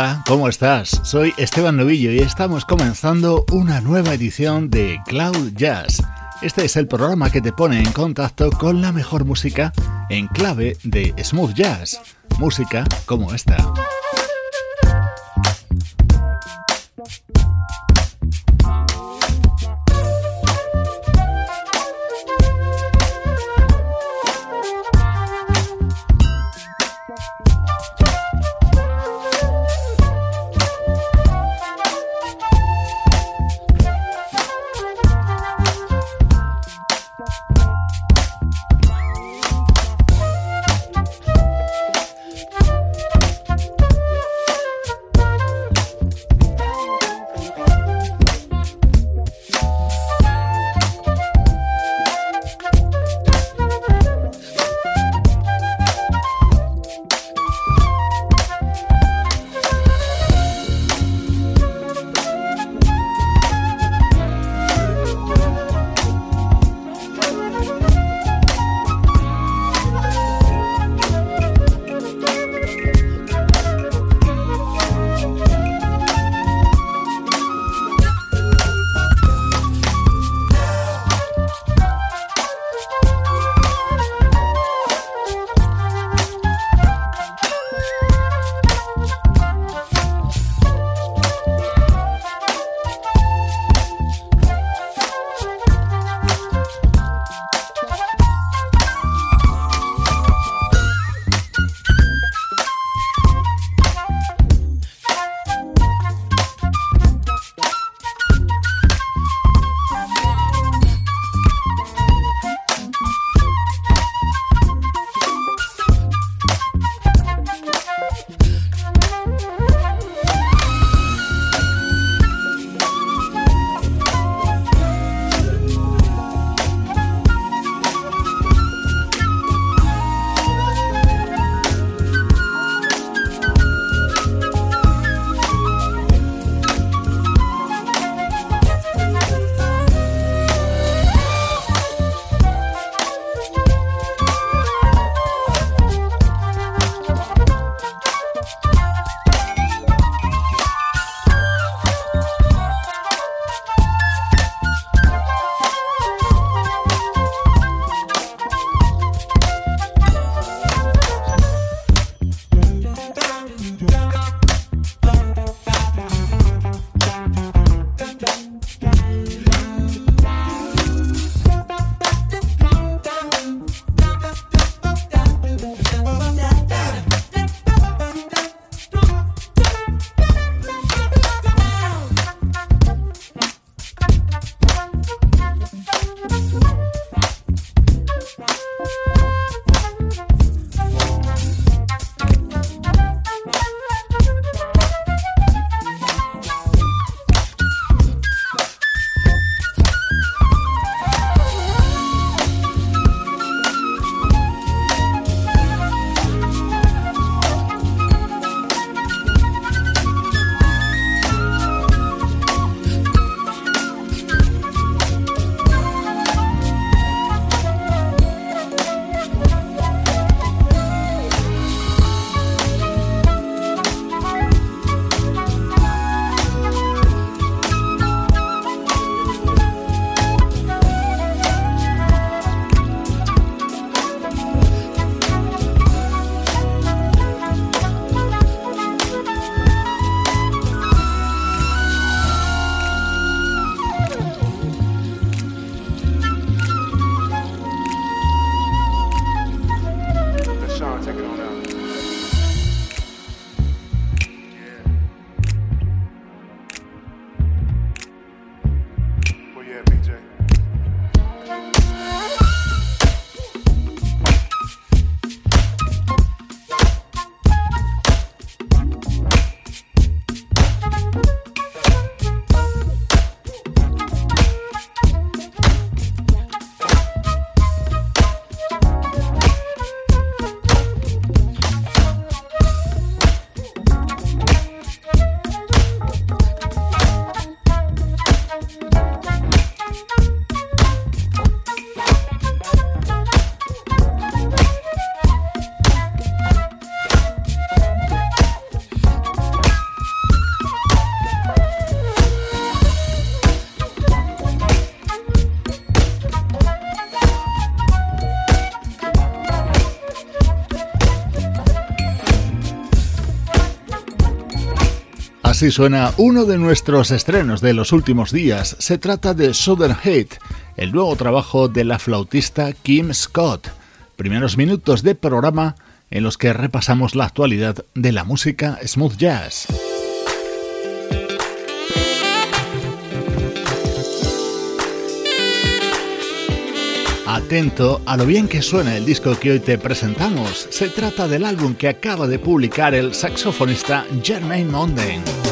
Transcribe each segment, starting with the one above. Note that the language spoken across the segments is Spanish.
Hola, ¿cómo estás? Soy Esteban Novillo y estamos comenzando una nueva edición de Cloud Jazz. Este es el programa que te pone en contacto con la mejor música en clave de smooth jazz, música como esta. Así suena uno de nuestros estrenos de los últimos días. Se trata de Southern Hate, el nuevo trabajo de la flautista Kim Scott. Primeros minutos de programa en los que repasamos la actualidad de la música smooth jazz. Atento a lo bien que suena el disco que hoy te presentamos. Se trata del álbum que acaba de publicar el saxofonista Jermaine Mondain.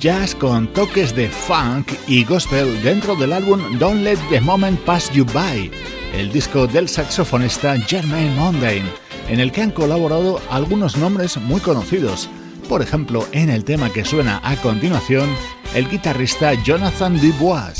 Jazz con toques de funk y gospel dentro del álbum Don't Let the Moment Pass You By, el disco del saxofonista Jermaine Mondain, en el que han colaborado algunos nombres muy conocidos. Por ejemplo, en el tema que suena a continuación, el guitarrista Jonathan Dubois.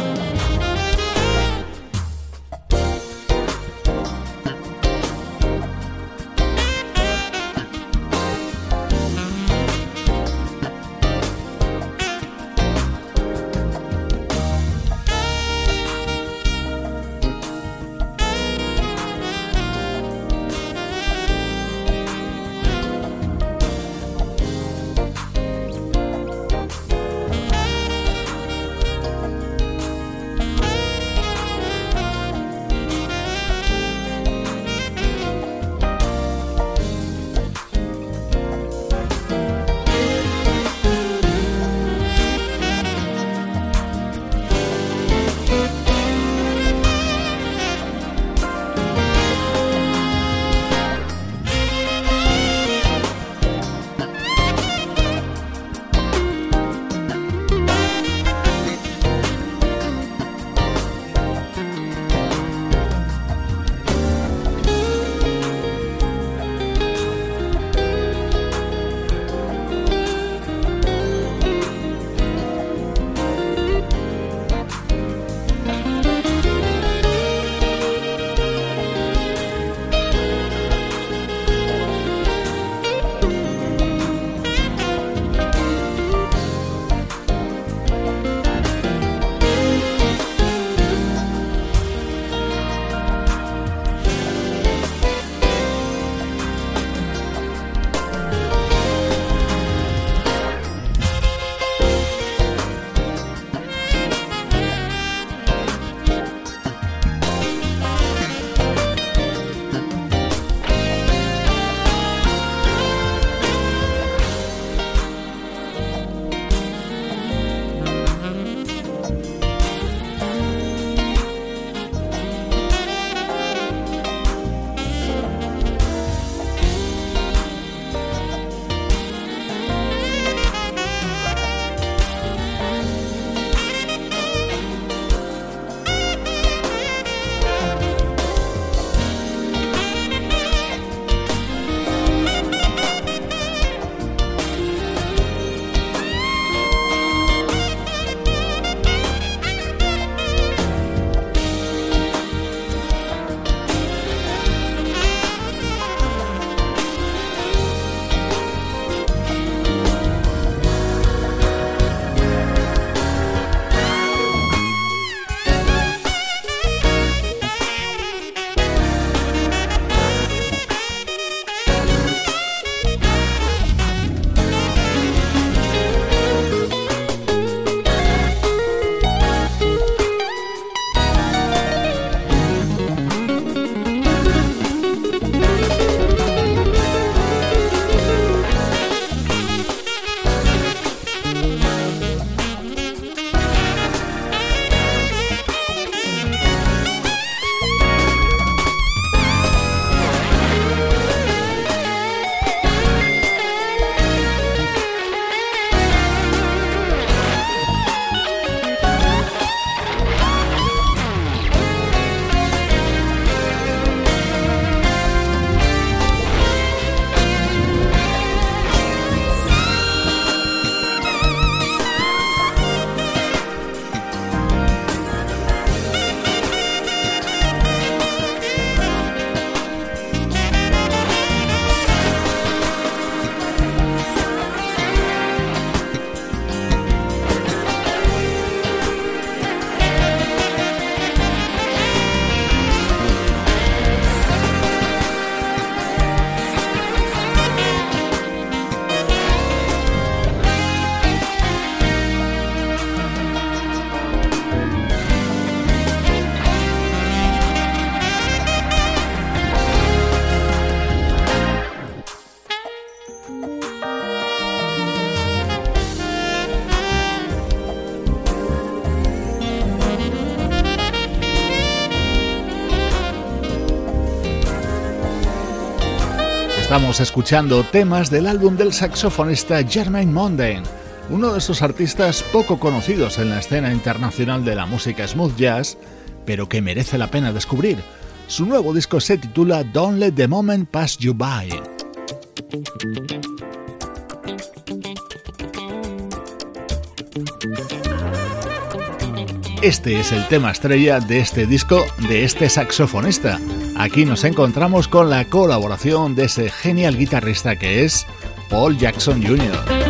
Estamos escuchando temas del álbum del saxofonista Jermaine Mondain, uno de esos artistas poco conocidos en la escena internacional de la música smooth jazz, pero que merece la pena descubrir. Su nuevo disco se titula Don't Let the Moment Pass You By. Este es el tema estrella de este disco de este saxofonista. Aquí nos encontramos con la colaboración de ese genial guitarrista que es Paul Jackson Jr.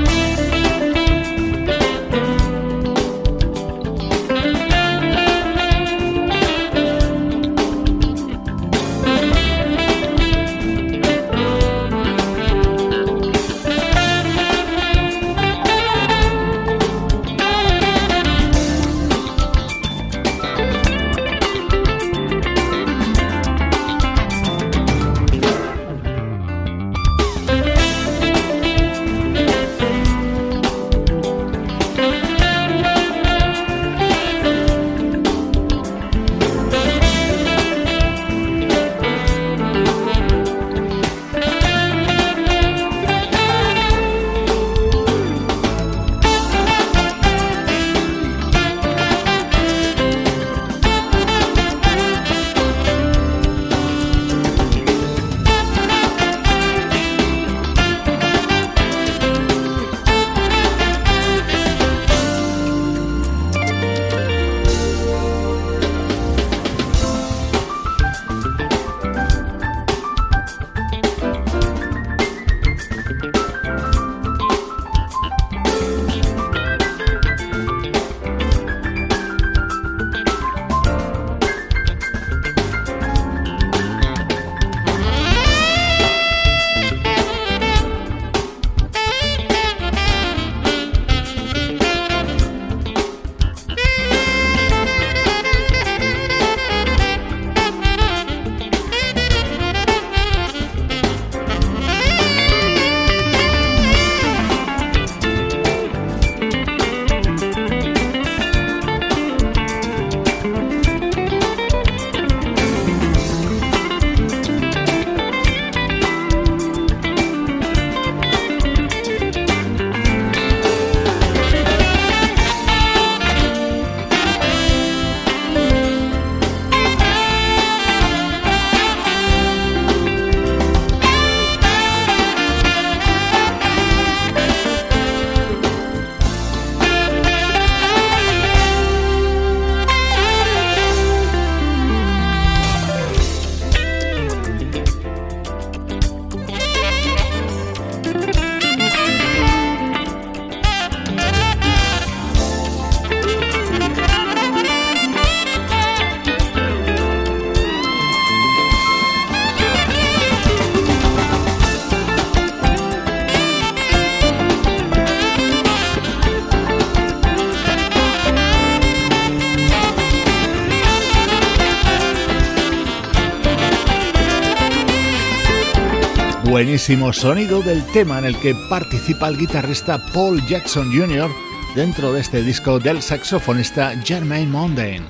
buenísimo sonido del tema en el que participa el guitarrista Paul Jackson Jr. dentro de este disco del saxofonista Jermaine Mondain.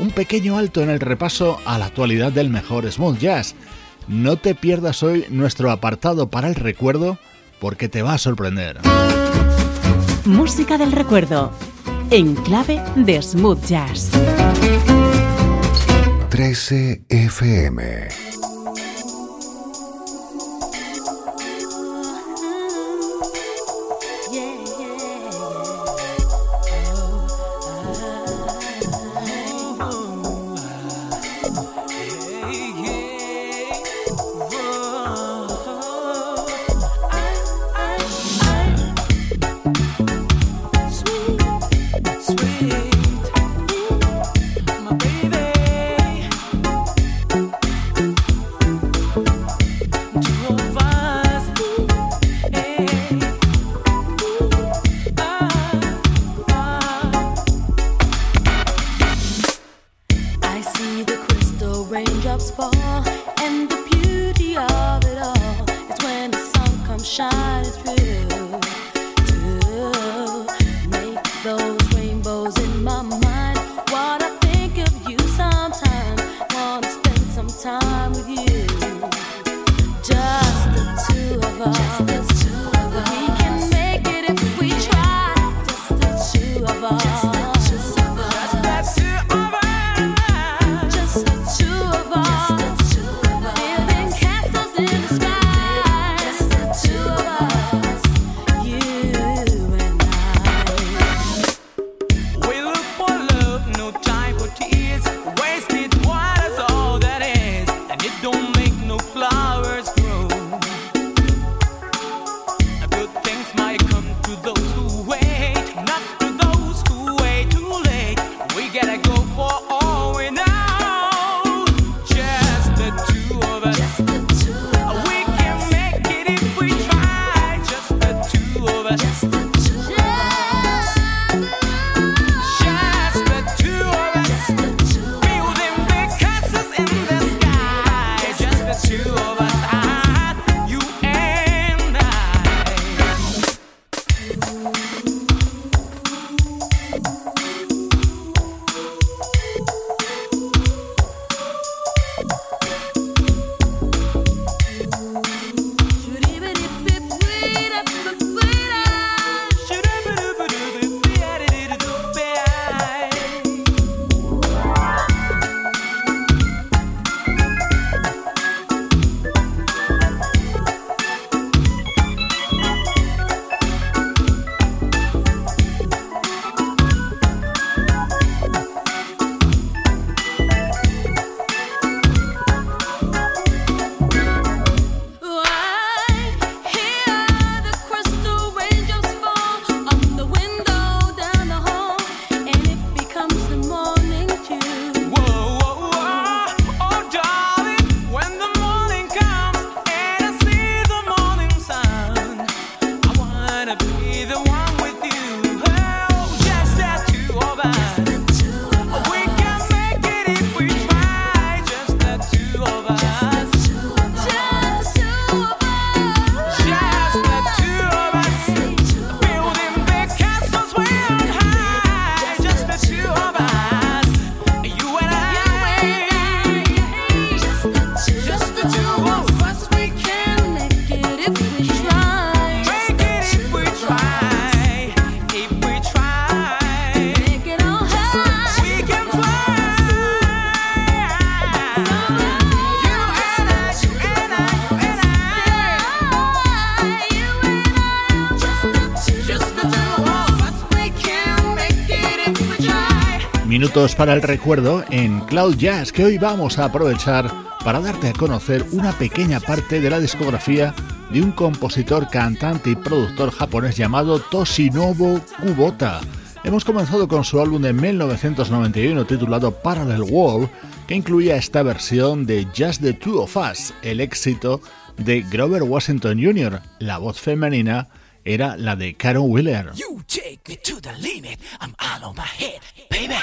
Un pequeño alto en el repaso a la actualidad del mejor smooth jazz. No te pierdas hoy nuestro apartado para el recuerdo porque te va a sorprender. Música del recuerdo en clave de smooth jazz. 13 FM minutos para el recuerdo en Cloud Jazz que hoy vamos a aprovechar para darte a conocer una pequeña parte de la discografía de un compositor, cantante y productor japonés llamado Toshinobu Kubota. Hemos comenzado con su álbum de 1991 titulado Parallel World, que incluía esta versión de Just the Two of Us, el éxito de Grover Washington Jr., la voz femenina era la de Karen Wheeler. Me to the limit, I'm out of my head, baby.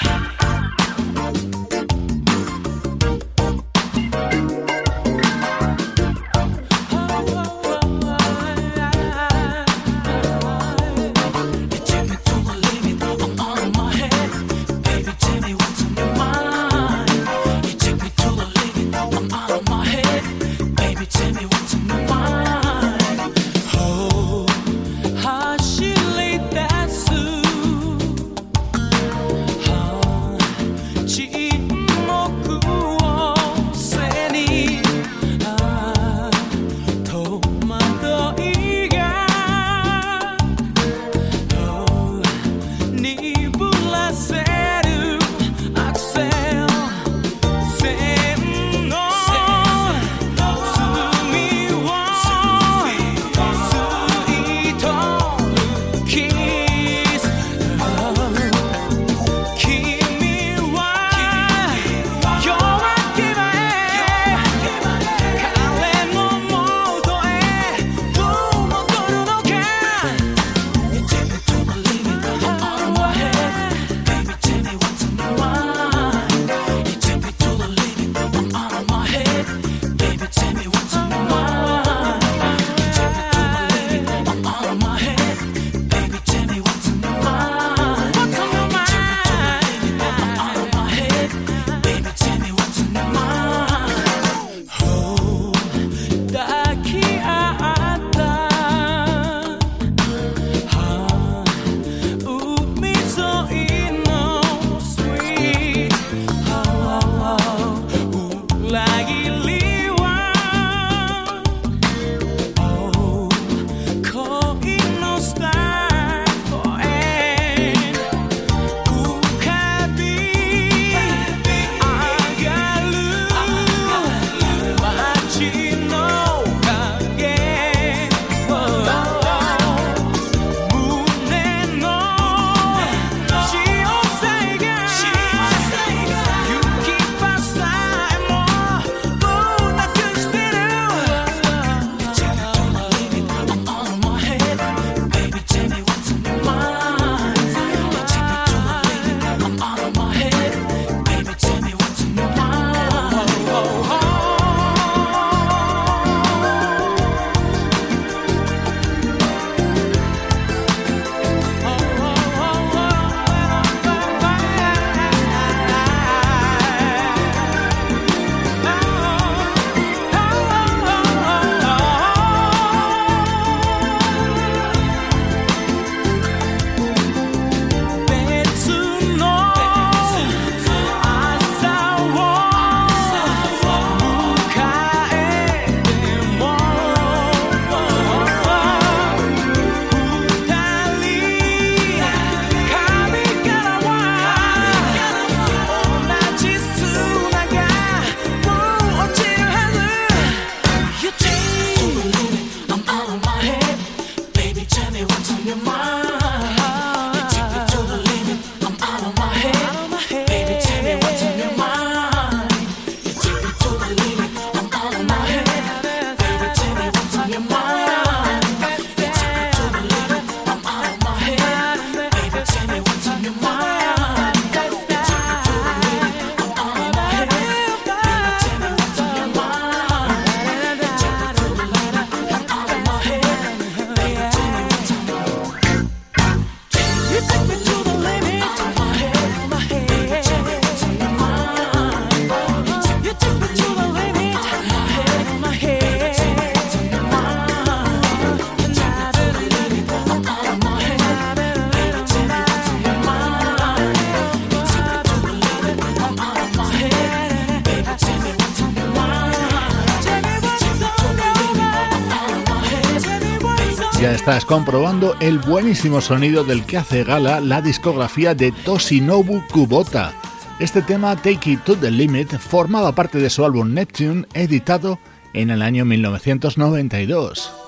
Estás comprobando el buenísimo sonido del que hace gala la discografía de Toshinobu Kubota. Este tema, Take It to the Limit, formaba parte de su álbum Neptune, editado en el año 1992.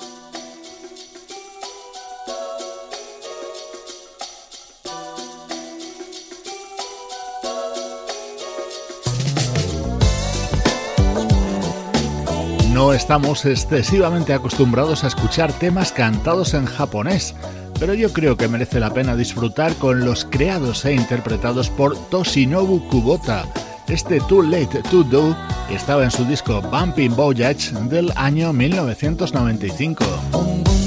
No estamos excesivamente acostumbrados a escuchar temas cantados en japonés, pero yo creo que merece la pena disfrutar con los creados e interpretados por Toshinobu Kubota. Este Too Late to Do estaba en su disco Bumping Voyage del año 1995.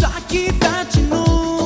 Só que tá de novo.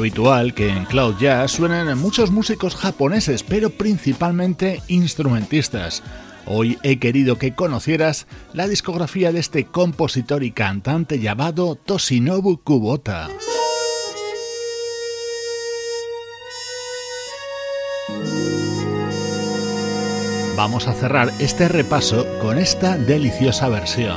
habitual que en Cloud Jazz suenan muchos músicos japoneses, pero principalmente instrumentistas. Hoy he querido que conocieras la discografía de este compositor y cantante llamado Toshinobu Kubota. Vamos a cerrar este repaso con esta deliciosa versión.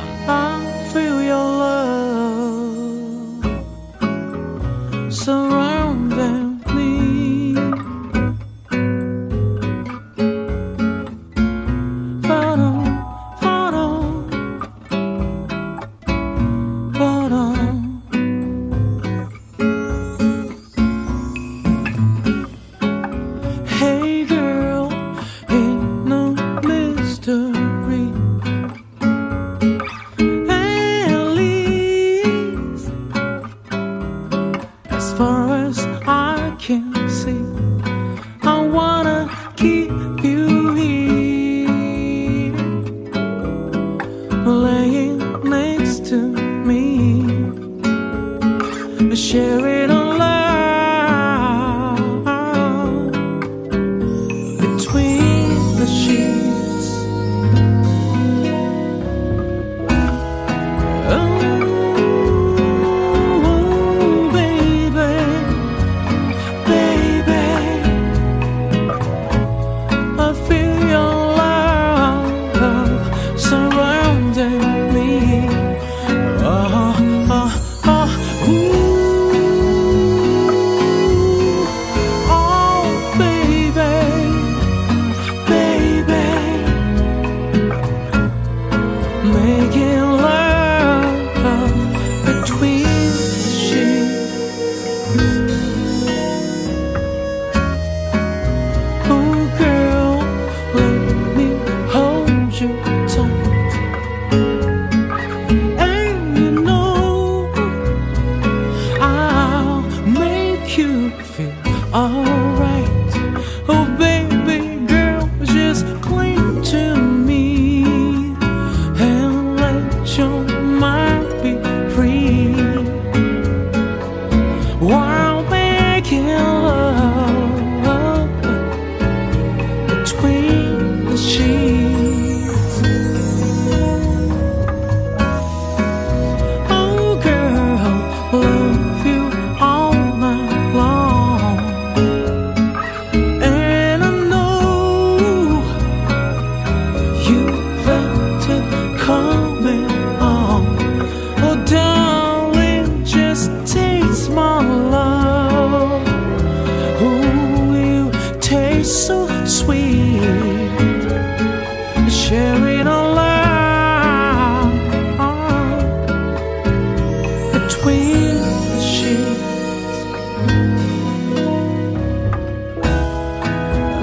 between the sheets.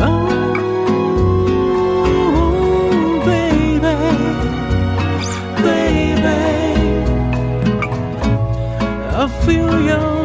Oh, baby, baby, I feel your.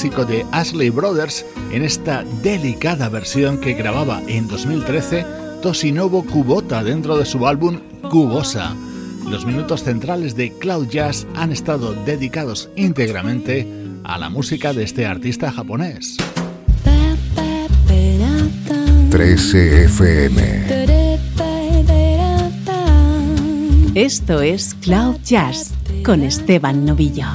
Clásico de Ashley Brothers, en esta delicada versión que grababa en 2013 Tosinovo Kubota dentro de su álbum Cubosa. Los minutos centrales de Cloud Jazz han estado dedicados íntegramente a la música de este artista japonés. 13 FM. Esto es Cloud Jazz con Esteban Novillo.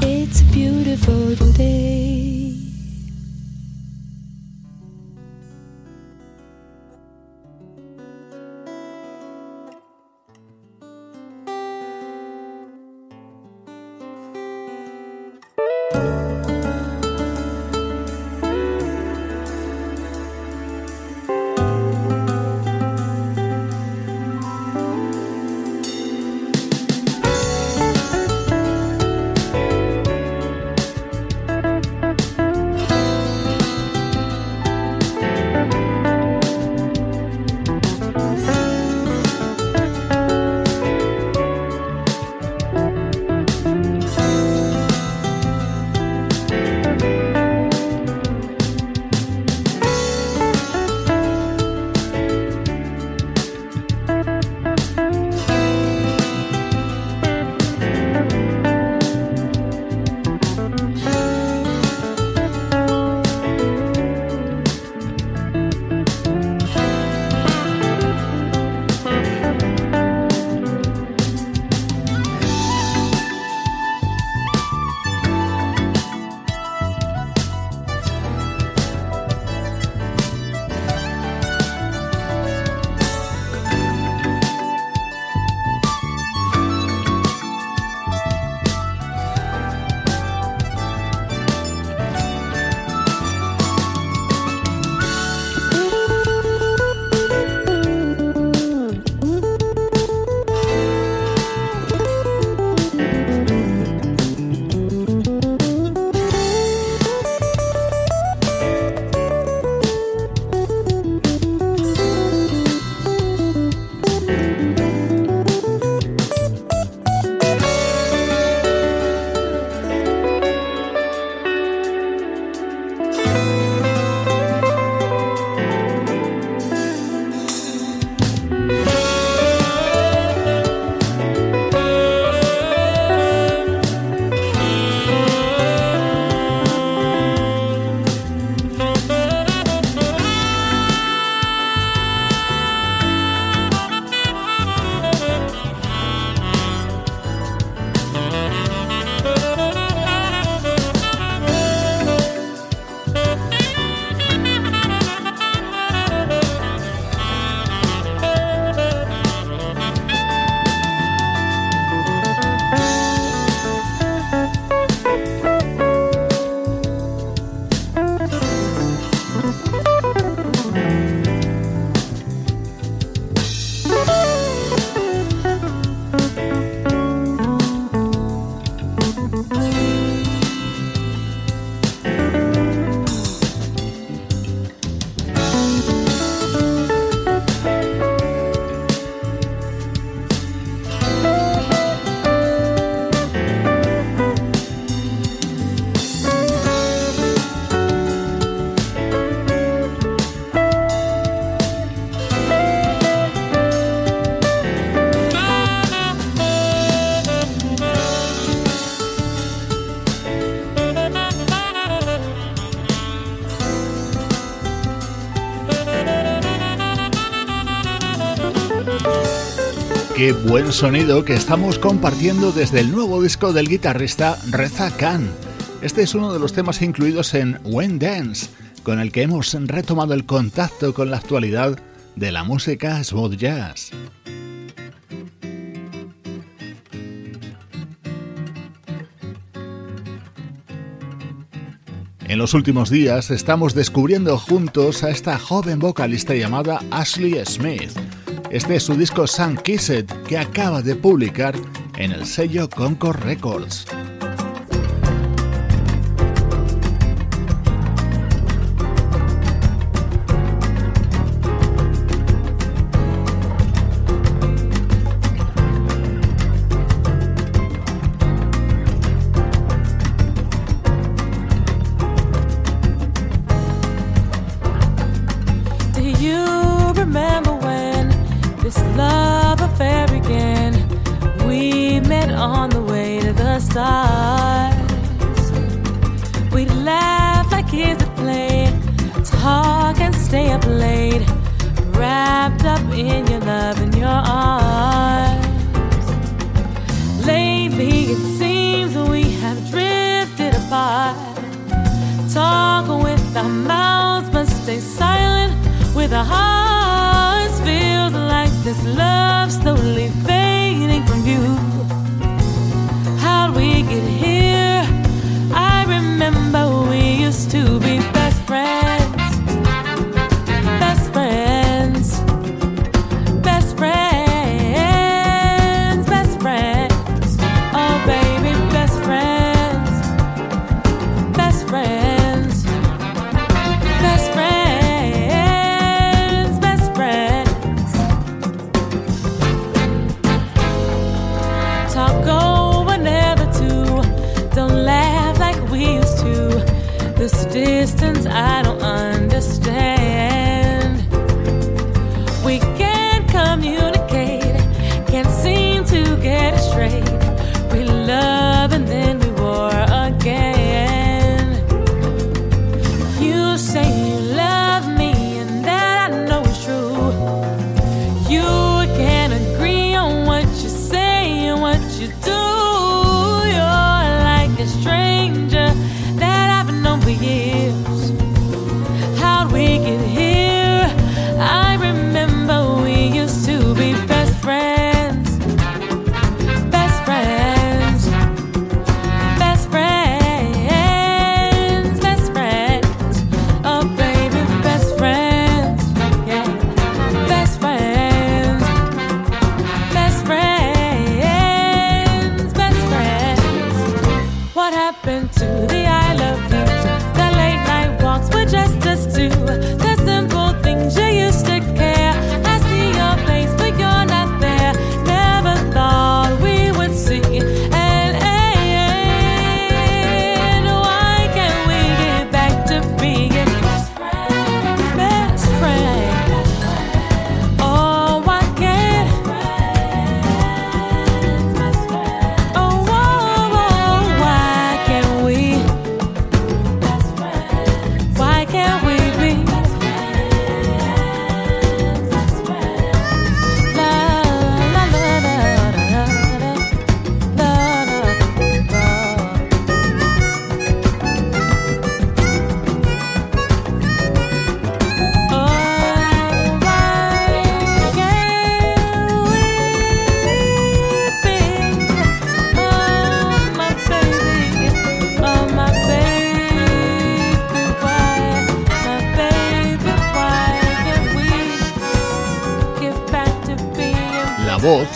Buen sonido que estamos compartiendo desde el nuevo disco del guitarrista Reza Khan. Este es uno de los temas incluidos en When Dance, con el que hemos retomado el contacto con la actualidad de la música smooth jazz. En los últimos días estamos descubriendo juntos a esta joven vocalista llamada Ashley Smith este es su disco Sun Kissed que acaba de publicar en el sello Concord Records.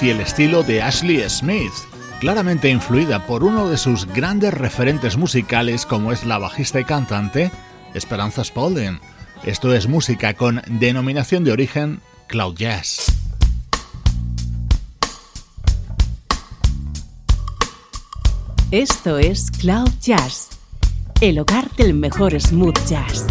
Y el estilo de Ashley Smith, claramente influida por uno de sus grandes referentes musicales como es la bajista y cantante Esperanza Spalding. Esto es música con denominación de origen Cloud Jazz. Esto es Cloud Jazz, el hogar del mejor smooth jazz.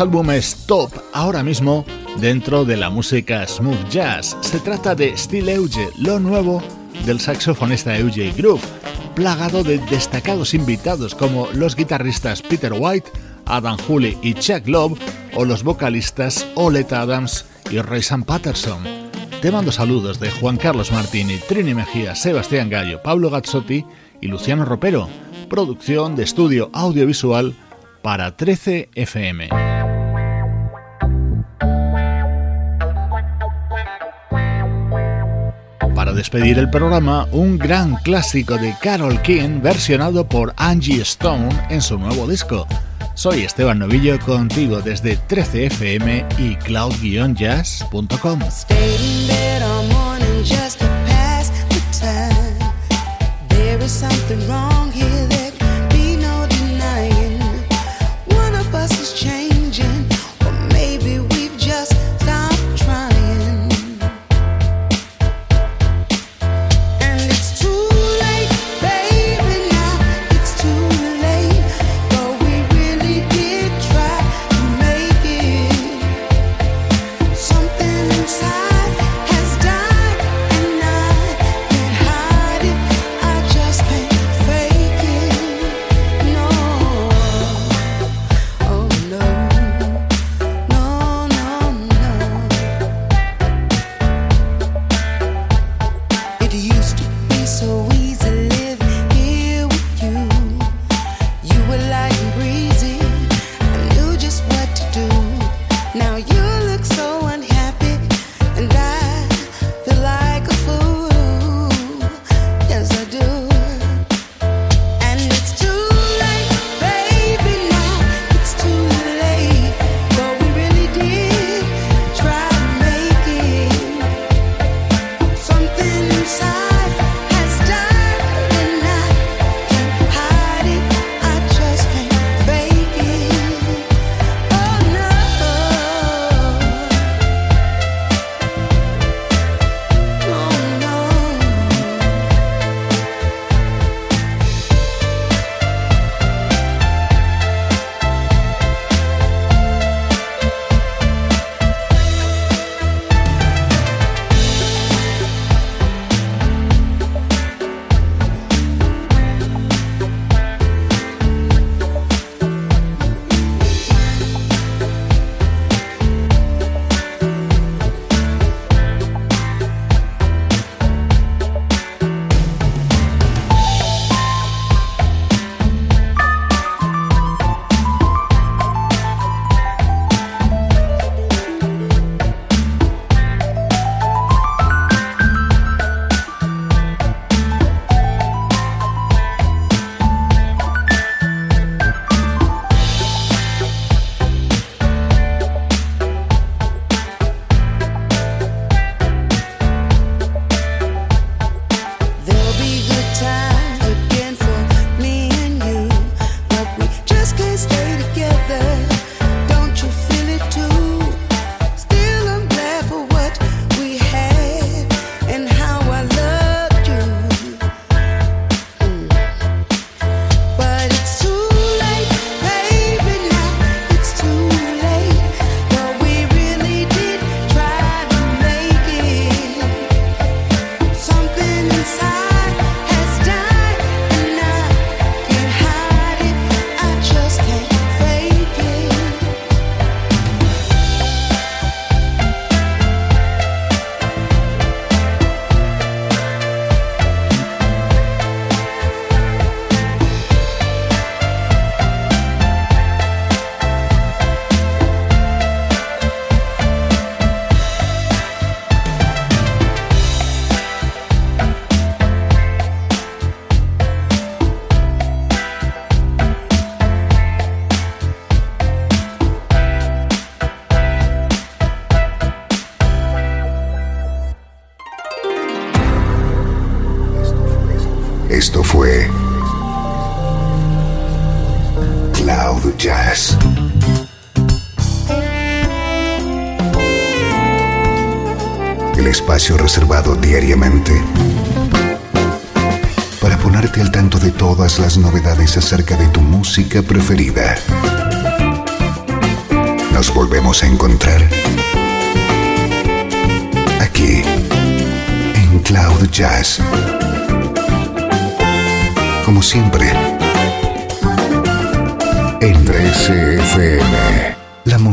Los álbumes top ahora mismo dentro de la música smooth jazz. Se trata de Steel Euge, lo nuevo del saxofonista Euge Groove, plagado de destacados invitados como los guitarristas Peter White, Adam Hooley y Chuck Love, o los vocalistas Oleta Adams y Rayson Patterson. Te mando saludos de Juan Carlos Martini, Trini Mejía, Sebastián Gallo, Pablo Gazzotti y Luciano Ropero. Producción de estudio audiovisual para 13 FM. Para despedir el programa, un gran clásico de Carol King versionado por Angie Stone en su nuevo disco. Soy Esteban Novillo contigo desde 13fm y cloud-jazz.com.